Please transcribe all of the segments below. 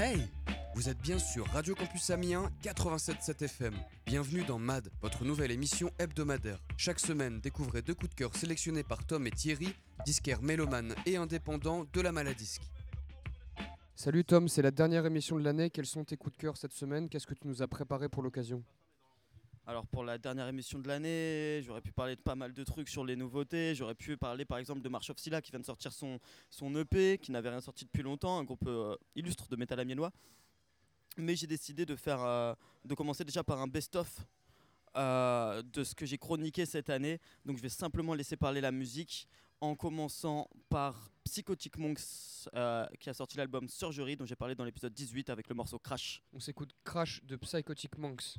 Hey Vous êtes bien sur Radio Campus Amiens 87.7 FM. Bienvenue dans MAD, votre nouvelle émission hebdomadaire. Chaque semaine, découvrez deux coups de cœur sélectionnés par Tom et Thierry, disquaires mélomanes et indépendants de la maladisque. Salut Tom, c'est la dernière émission de l'année. Quels sont tes coups de cœur cette semaine? Qu'est-ce que tu nous as préparé pour l'occasion? Alors pour la dernière émission de l'année, j'aurais pu parler de pas mal de trucs sur les nouveautés. J'aurais pu parler par exemple de March of Silla qui vient de sortir son, son EP, qui n'avait rien sorti depuis longtemps, un groupe euh, illustre de métal amiénois. Mais j'ai décidé de, faire, euh, de commencer déjà par un best-of euh, de ce que j'ai chroniqué cette année. Donc je vais simplement laisser parler la musique en commençant par Psychotic Monks qui a sorti l'album Surgery dont j'ai parlé dans l'épisode 18 avec le morceau Crash. On s'écoute Crash de Psychotic Monks.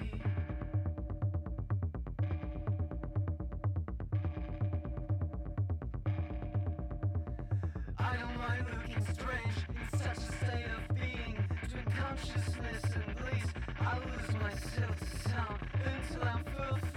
myself to sound until I'm fulfilled.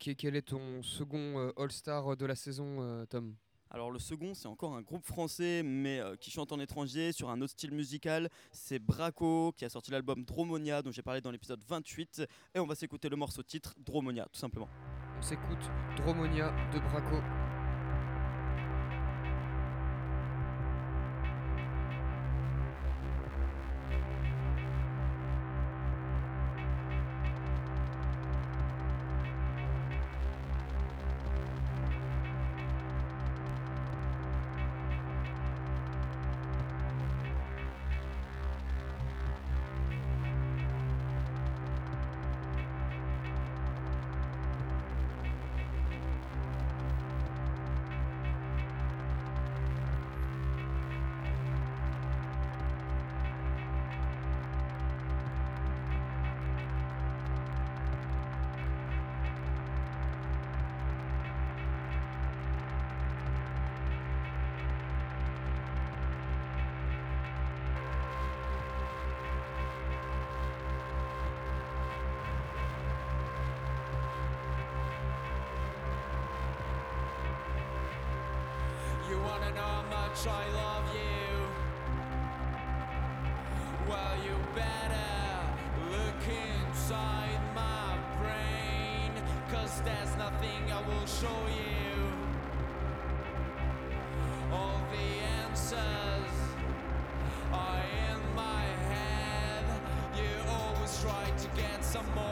Ok, quel est ton second All-Star de la saison, Tom? Alors le second, c'est encore un groupe français, mais qui chante en étranger sur un autre style musical. C'est Braco, qui a sorti l'album Dromonia, dont j'ai parlé dans l'épisode 28. Et on va s'écouter le morceau titre Dromonia, tout simplement. On s'écoute Dromonia de Braco. Much I love you. Well, you better look inside my brain, cause there's nothing I will show you. All the answers are in my head. You always try to get some more,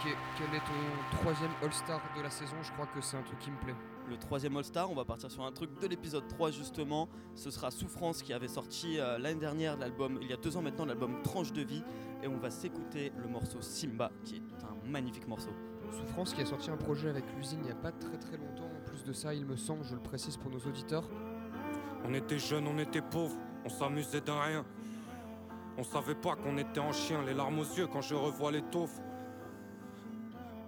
Ok, quel est ton troisième All-Star de la saison? Je crois que c'est un truc qui me plaît. Le troisième All-Star, on va partir sur un truc de l'épisode 3 justement. Ce sera Souffrance qui avait sorti euh, l'année dernière l'album, il y a deux ans maintenant, l'album Tranche de vie. Et on va s'écouter le morceau Simba, qui est un magnifique morceau. Souffrance qui a sorti un projet avec l'usine il n'y a pas très très longtemps. En plus de ça, il me semble, je le précise pour nos auditeurs. On était jeunes, on était pauvres, on s'amusait de rien. On savait pas qu'on était en chien, les larmes aux yeux quand je revois les taufs.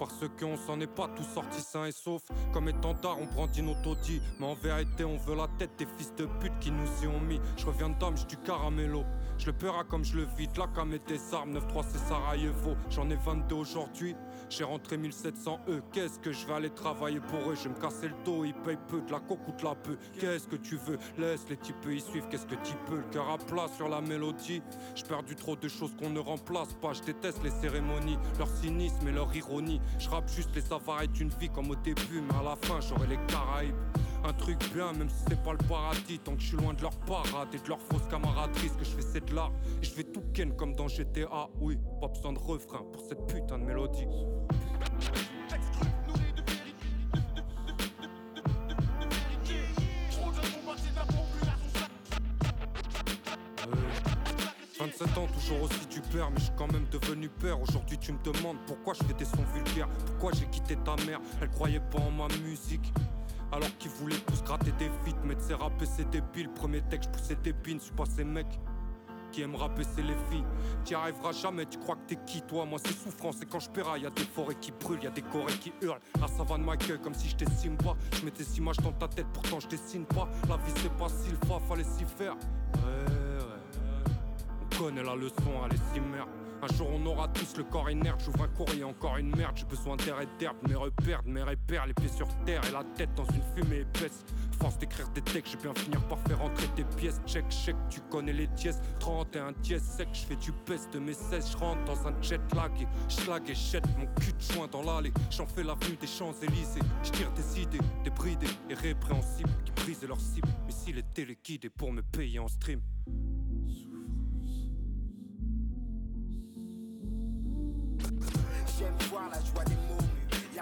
Parce qu'on s'en est pas tous sortis sains et saufs. Comme étendard, on prend nos taudis. Mais en vérité, on veut la tête des fils de pute qui nous y ont mis. Je reviens de du caramello. Je le paiera comme je le vide, la cam et tes armes, 9-3 c'est Sarajevo, j'en ai 22 aujourd'hui, j'ai rentré 1700 E, qu'est-ce que je vais aller travailler pour eux, je vais me casser le dos, ils payent peu, de la coque ou de la peu, qu'est-ce que tu veux, laisse les types y suivre, qu'est-ce que tu peux, le cœur à plat sur la mélodie, je perdu trop de choses qu'on ne remplace pas, je déteste les cérémonies, leur cynisme et leur ironie, je rappe juste les savaries d'une vie comme au début, mais à la fin j'aurai les Caraïbes. Un truc bien, même si c'est pas le paradis. Tant que je suis loin de leur parade et de leur fausse camaraderie. Ce que je fais, c'est de l'art. Et je fais tout ken comme dans GTA. Oui, pas besoin de refrain pour cette putain de mélodie. Euh, 27 ans, toujours aussi du père, mais je suis quand même devenu père. Aujourd'hui, tu me demandes pourquoi je fais des sons vulgaires, pourquoi j'ai quitté ta mère? Elle croyait pas en ma musique. Alors qu'ils voulaient tous gratter des feats, mettre ses rappes c'est débile. Premier texte, poussais des je suis pas ces mecs qui aiment rapper, c'est les filles. T'y arriveras jamais, tu crois que t'es qui toi? Moi c'est souffrance, et quand je y y'a des forêts qui brûlent, y'a des corées qui hurlent. La savane m'accueille comme si je t'estime pas. Je mets tes images dans ta tête, pourtant je dessine pas. La vie c'est pas si le fallait s'y faire. Ouais, ouais. On connaît la leçon, allez s'y merde. Un jour on aura tous le corps inerte, j'ouvre un courrier, encore une merde, j'ai besoin d'air et d'herbe, mes repères, mes repères, les pieds sur terre et la tête dans une fumée épaisse. Force d'écrire des textes, j'ai bien finir par faire entrer tes pièces. Check, check, tu connais les dièses. 31 dièse sec, je fais du peste de mes 16, je rentre dans un jet lag et schlag et jette mon cul de joint dans l'allée. J'en fais l'avenue des Champs-Élysées, je tire des idées, des et répréhensibles qui brisent leur cible. Mais était liquide et pour me payer en stream?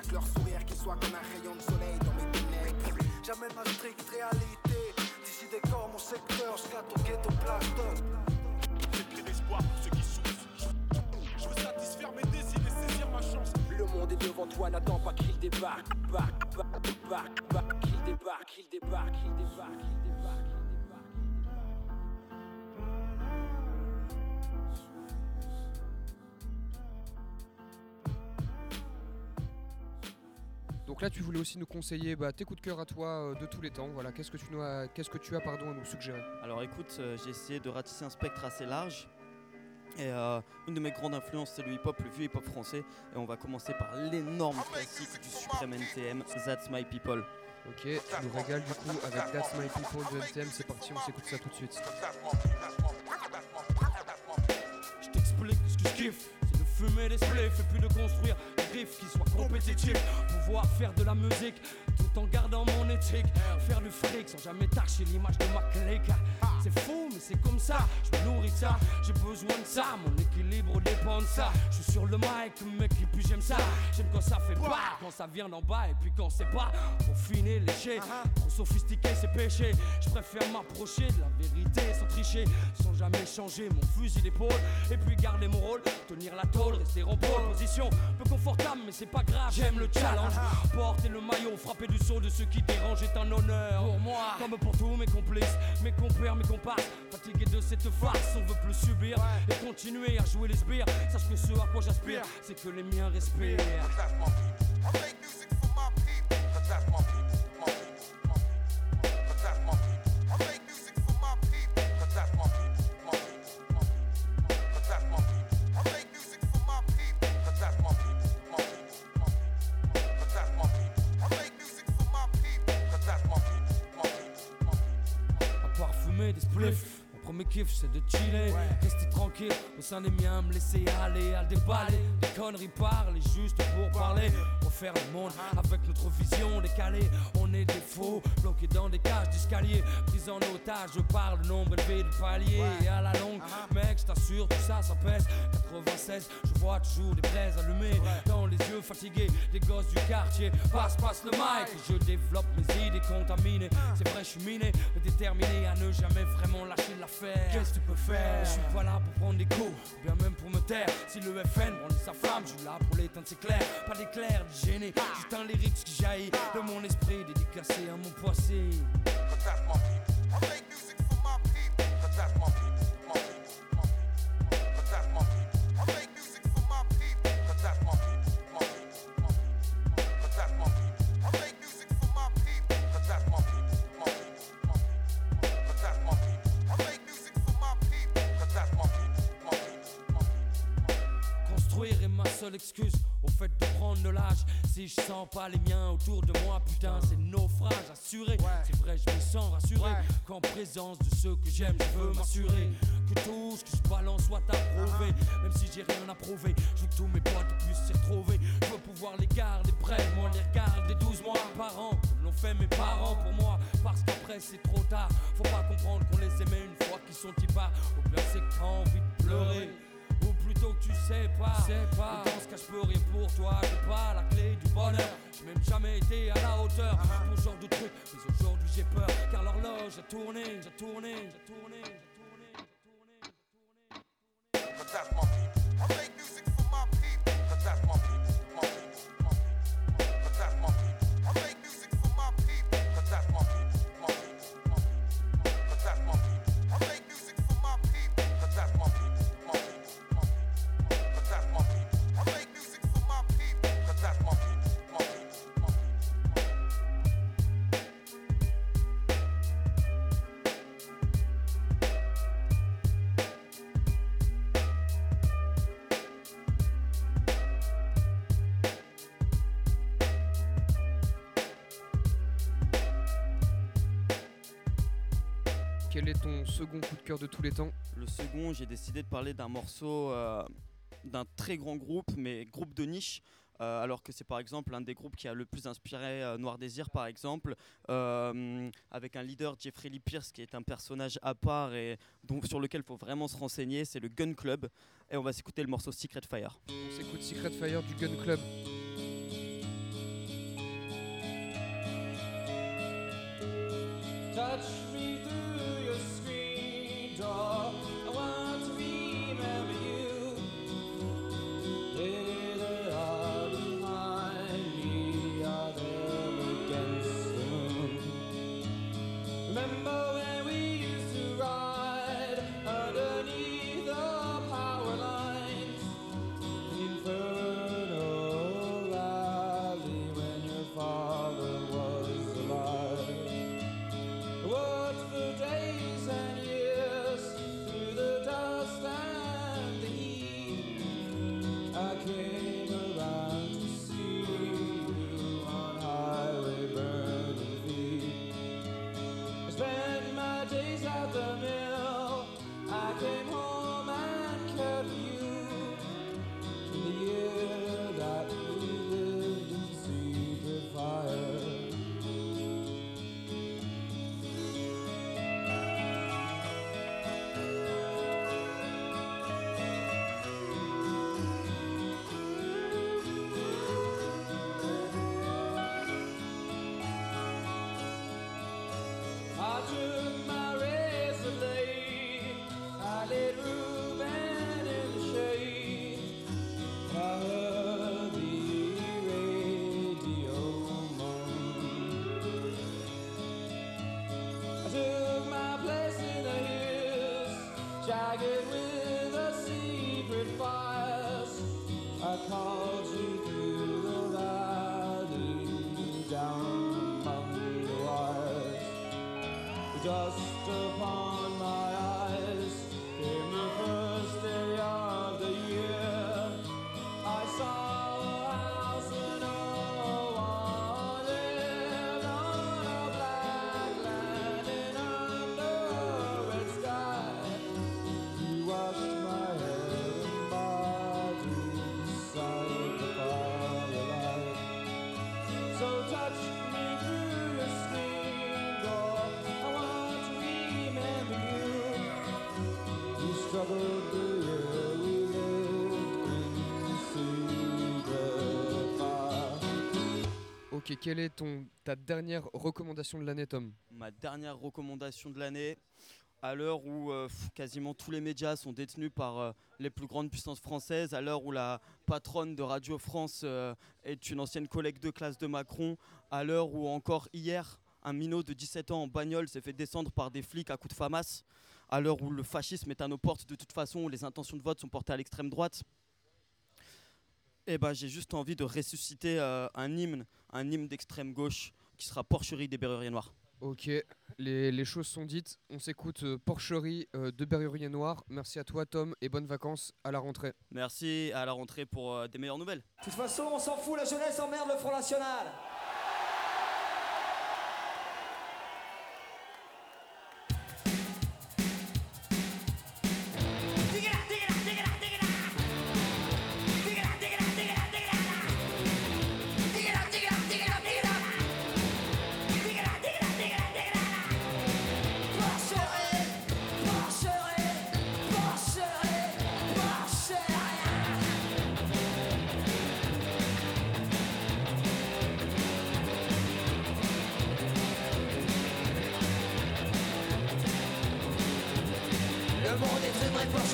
Y'a que leur sourire qui soit comme un rayon de soleil dans mes ténèbres. J'amène ma stricte réalité. D'ici des corps, mon secteur, je au ghetto plastoc. J'ai pris d'espoir pour ceux qui souffrent. Je veux satisfaire mes désirs et saisir ma chance. Le monde est devant toi, n'attends pas qu'il débarque. Barque, barque, barque, barque, qu'il débarque, qu'il débarque, qu'il débarque, qu'il débarque. Donc là, tu voulais aussi nous conseiller bah, tes coups de cœur à toi euh, de tous les temps. Voilà, qu'est-ce que tu, as, qu'est-ce que tu as pardon, à nous suggérer Alors écoute, euh, j'ai essayé de ratisser un spectre assez large. Et euh, une de mes grandes influences, c'est le hip-hop, le vieux hip-hop français. Et on va commencer par l'énorme classique du suprême NTM, That's My People. Ok, tu nous régales du coup avec That's My People de NTM. C'est parti, on s'écoute ça tout de suite. Je t'explique ce que je kiffe fumer des spliffs et puis de construire des riffs qui soient compétitifs. Pouvoir faire de la musique tout en gardant mon éthique. Faire du fric sans jamais tâcher l'image de ma clique. C'est fou, mais c'est comme ça. Je me nourris ça, j'ai besoin de ça. Mon équilibre dépend de ça. Je suis sur le mic, mec, et puis j'aime ça. J'aime quand ça fait pas, quand ça vient d'en bas, et puis quand c'est pas. Pour finir, lécher, trop sophistiqué, c'est péché. Je préfère m'approcher de la vérité sans tricher, sans jamais changer mon fusil d'épaule. Et puis garder mon rôle, tenir la tôle, rester en pole position. Peu confortable, mais c'est pas grave. J'aime le challenge. Porter le maillot, frapper du saut de ceux qui dérangent est un honneur. Pour moi, comme pour tous mes complices, mes compères, mes comparses. Fatigué de cette farce, on veut plus subir et continuer à jouer les sbires. Sache que ce à quoi j'aspire, c'est que les miens respirent. C'est de chiller, rester tranquille au sein des miens, me laisser aller à déballer. Des conneries parler juste pour parler, refaire le monde avec notre vision décalée. On est défaut. Bloqué dans des cages d'escalier, pris en otage, je parle, nombre élevé de paliers. Et à la longue, mec, je t'assure, tout ça, ça pèse. 96, je vois toujours des braises allumées dans les yeux fatigués des gosses du quartier. Passe, passe le mic, je développe mes idées contaminées. C'est vrai, je suis miné, mais déterminé à ne jamais vraiment lâcher l'affaire. Qu'est-ce que tu peux faire Je suis pas là pour prendre des coups, ou bien même pour me taire. Si le FN brandit sa flamme, je suis là pour l'éteindre, c'est clair. Pas d'éclair, de gêner, juste un lyrique qui jaillit de mon esprit dédicacé à mon people. I make music for my people. Excuse au fait de prendre de l'âge. Si je sens pas les miens autour de moi, putain, c'est naufrage assuré. C'est vrai, je me sens rassuré qu'en présence de ceux que j'aime, je veux m'assurer que tout ce que je balance soit approuvé. Même si j'ai rien à prouver, je veux que tous mes potes puissent s'y retrouver. Je veux pouvoir les garder près, de moi les regarder 12 mois par an, comme l'ont fait mes parents pour moi. Parce qu'après c'est trop tard, faut pas comprendre qu'on les aimait une fois qu'ils sont ipars. Au pire, c'est que t'as envie de pleurer. Plutôt que tu sais pas, sais pas. Dans ce cas, je peux rien pour toi. J'ai pas la clé du bonheur. J'ai même jamais été à la hauteur pour ce genre de truc. Mais aujourd'hui, j'ai peur car l'horloge a tourné, j'ai tourné, j'ai tourné, j'ai tourné, j'ai tourné, j'ai tourné. Second coup de cœur de tous les temps Le second, j'ai décidé de parler d'un morceau euh, d'un très grand groupe, mais groupe de niche. euh, alors que c'est par exemple un des groupes qui a le plus inspiré euh, Noir Désir par exemple, euh, avec un leader Jeffrey Lee Pierce qui est un personnage à part et donc, sur lequel il faut vraiment se renseigner, c'est le Gun Club. Et on va s'écouter le morceau Secret Fire. On s'écoute Secret Fire du Gun Club. Quelle est ton, ta dernière recommandation de l'année, Tom? Ma dernière recommandation de l'année, à l'heure où euh, quasiment tous les médias sont détenus par euh, les plus grandes puissances françaises, à l'heure où la patronne de Radio France euh, est une ancienne collègue de classe de Macron, à l'heure où encore hier, un minot de 17 ans en bagnole s'est fait descendre par des flics à coups de FAMAS, à l'heure où le fascisme est à nos portes de toute façon, où les intentions de vote sont portées à l'extrême droite. Eh ben, j'ai juste envie de ressusciter euh, un hymne, un hymne d'extrême gauche qui sera Porcherie des Berruriers Noirs. Ok, les, les choses sont dites. On s'écoute euh, Porcherie euh, de Berrurier Noir. Merci à toi, Tom, et bonnes vacances à la rentrée. Merci à la rentrée pour euh, des meilleures nouvelles. De toute façon, on s'en fout, la jeunesse emmerde le Front National.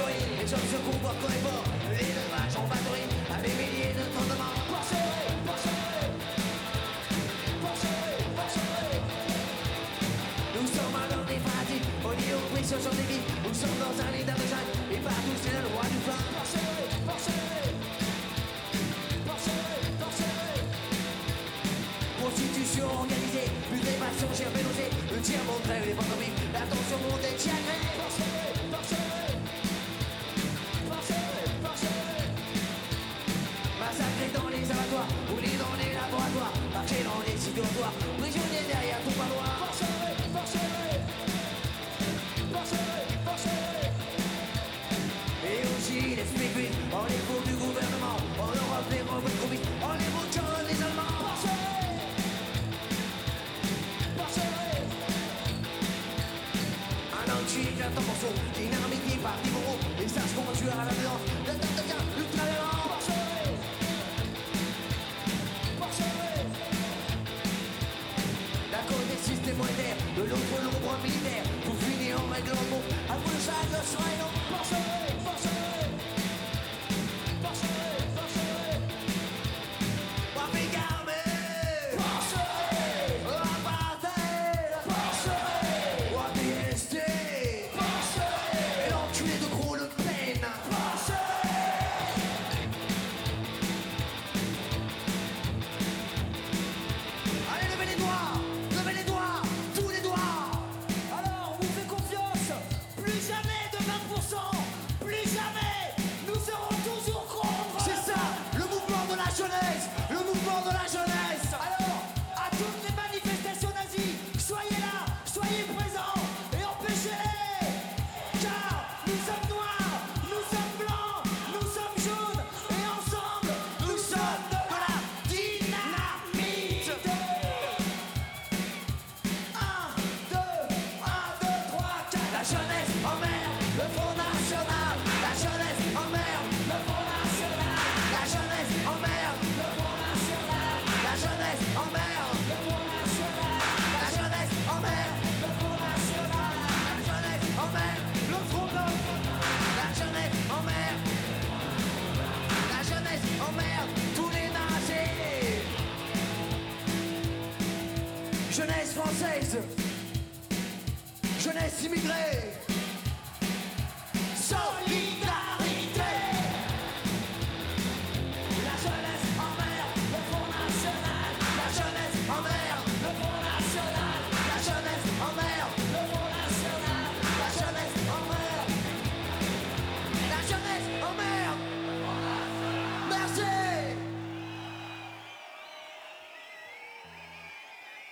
Est très très porcherie, les anti un morceau, dynamité par Liboro, et ça se conduire à la violence, le temps devient ultra violent. Porcherie. D'un côté système monétaire, de l'autre le droit militaire, pour finir en règle en mots, après le sac le sera et